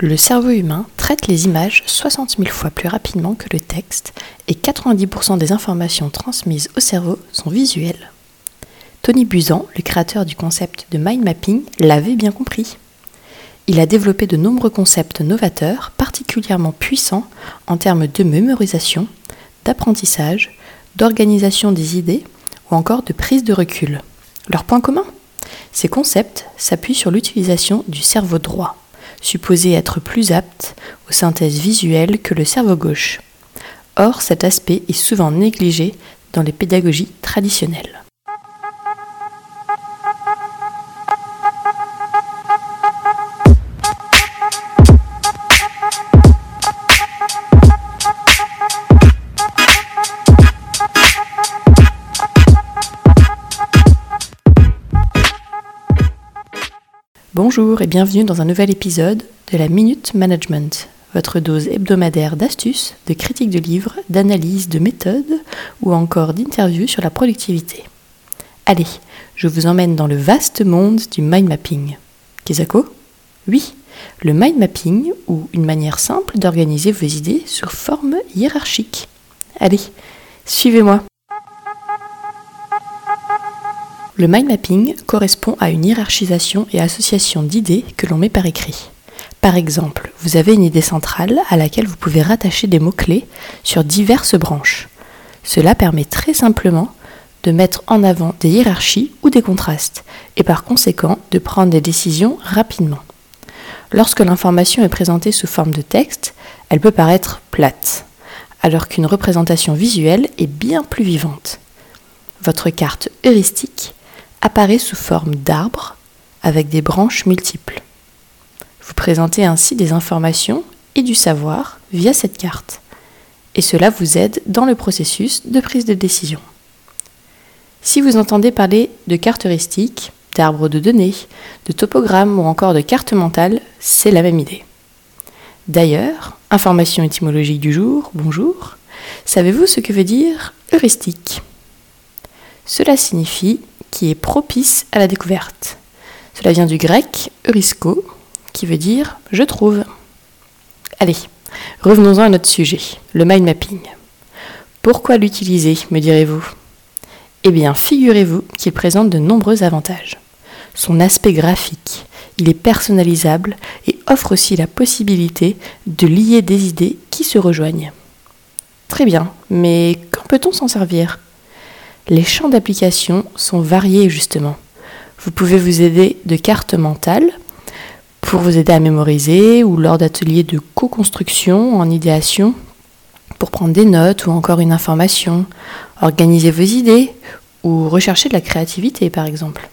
Le cerveau humain traite les images 60 000 fois plus rapidement que le texte et 90% des informations transmises au cerveau sont visuelles. Tony Buzan, le créateur du concept de mind mapping, l'avait bien compris. Il a développé de nombreux concepts novateurs, particulièrement puissants en termes de mémorisation, d'apprentissage, d'organisation des idées ou encore de prise de recul. Leur point commun? Ces concepts s'appuient sur l'utilisation du cerveau droit supposé être plus apte aux synthèses visuelles que le cerveau gauche. Or, cet aspect est souvent négligé dans les pédagogies traditionnelles. Bonjour et bienvenue dans un nouvel épisode de la Minute Management, votre dose hebdomadaire d'astuces, de critiques de livres, d'analyses, de méthodes ou encore d'interviews sur la productivité. Allez, je vous emmène dans le vaste monde du mind mapping. Kizako Oui, le mind mapping ou une manière simple d'organiser vos idées sous forme hiérarchique. Allez, suivez-moi. Le mind mapping correspond à une hiérarchisation et association d'idées que l'on met par écrit. Par exemple, vous avez une idée centrale à laquelle vous pouvez rattacher des mots-clés sur diverses branches. Cela permet très simplement de mettre en avant des hiérarchies ou des contrastes, et par conséquent de prendre des décisions rapidement. Lorsque l'information est présentée sous forme de texte, elle peut paraître plate, alors qu'une représentation visuelle est bien plus vivante. Votre carte heuristique apparaît sous forme d'arbre avec des branches multiples. Vous présentez ainsi des informations et du savoir via cette carte, et cela vous aide dans le processus de prise de décision. Si vous entendez parler de carte heuristique, d'arbre de données, de topogramme ou encore de carte mentale, c'est la même idée. D'ailleurs, information étymologique du jour, bonjour, savez-vous ce que veut dire heuristique? Cela signifie qui est propice à la découverte. Cela vient du grec eurisco, qui veut dire je trouve. Allez, revenons-en à notre sujet, le mind mapping. Pourquoi l'utiliser, me direz-vous? Eh bien, figurez-vous qu'il présente de nombreux avantages. Son aspect graphique, il est personnalisable et offre aussi la possibilité de lier des idées qui se rejoignent. Très bien, mais quand peut-on s'en servir? Les champs d'application sont variés justement. Vous pouvez vous aider de cartes mentales pour vous aider à mémoriser ou lors d'ateliers de co-construction en idéation pour prendre des notes ou encore une information, organiser vos idées ou rechercher de la créativité par exemple.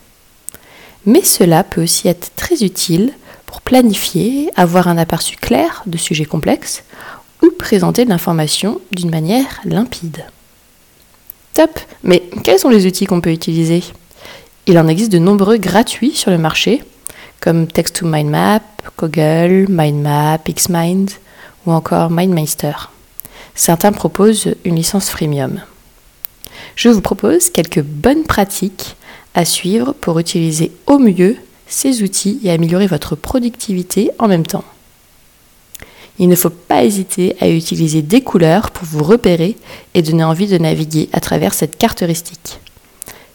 Mais cela peut aussi être très utile pour planifier, avoir un aperçu clair de sujets complexes ou présenter de l'information d'une manière limpide. Mais quels sont les outils qu'on peut utiliser? Il en existe de nombreux gratuits sur le marché, comme text 2 mindmap Google, MindMap, Xmind ou encore MindMeister. Certains proposent une licence freemium. Je vous propose quelques bonnes pratiques à suivre pour utiliser au mieux ces outils et améliorer votre productivité en même temps. Il ne faut pas hésiter à utiliser des couleurs pour vous repérer et donner envie de naviguer à travers cette carte heuristique.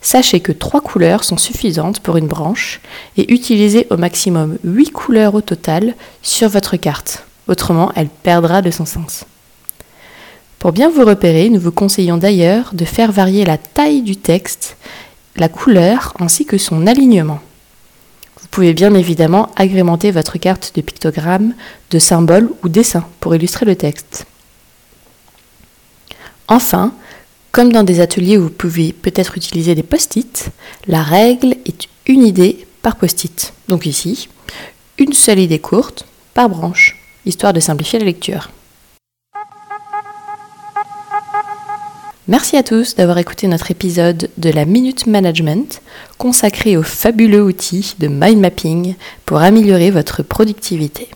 Sachez que trois couleurs sont suffisantes pour une branche et utilisez au maximum 8 couleurs au total sur votre carte. Autrement, elle perdra de son sens. Pour bien vous repérer, nous vous conseillons d'ailleurs de faire varier la taille du texte, la couleur ainsi que son alignement. Vous pouvez bien évidemment agrémenter votre carte de pictogrammes, de symboles ou dessins pour illustrer le texte. Enfin, comme dans des ateliers où vous pouvez peut-être utiliser des post-it, la règle est une idée par post-it. Donc ici, une seule idée courte par branche, histoire de simplifier la lecture. Merci à tous d'avoir écouté notre épisode de la Minute Management consacré au fabuleux outil de mind mapping pour améliorer votre productivité.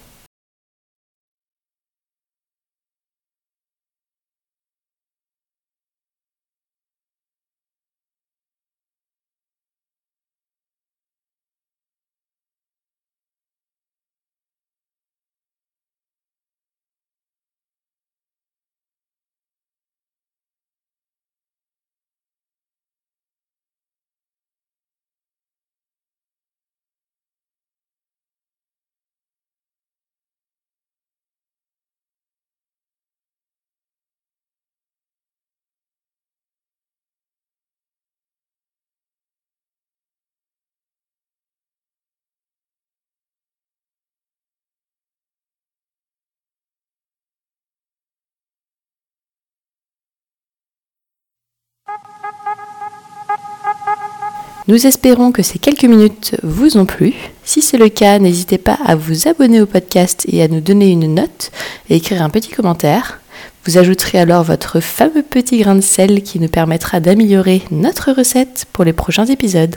Nous espérons que ces quelques minutes vous ont plu. Si c'est le cas, n'hésitez pas à vous abonner au podcast et à nous donner une note et écrire un petit commentaire. Vous ajouterez alors votre fameux petit grain de sel qui nous permettra d'améliorer notre recette pour les prochains épisodes.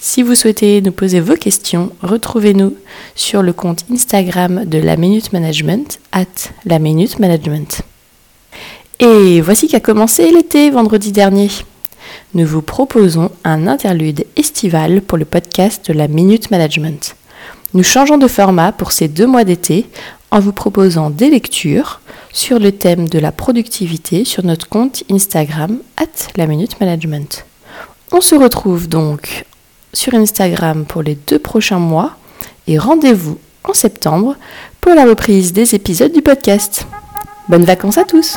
Si vous souhaitez nous poser vos questions, retrouvez-nous sur le compte Instagram de la Minute Management, at la Minute Management. Et voici qu'a commencé l'été vendredi dernier. Nous vous proposons un interlude estival pour le podcast de la Minute Management. Nous changeons de format pour ces deux mois d'été en vous proposant des lectures sur le thème de la productivité sur notre compte Instagram, at la Minute Management. On se retrouve donc sur Instagram pour les deux prochains mois et rendez-vous en septembre pour la reprise des épisodes du podcast. Bonnes vacances à tous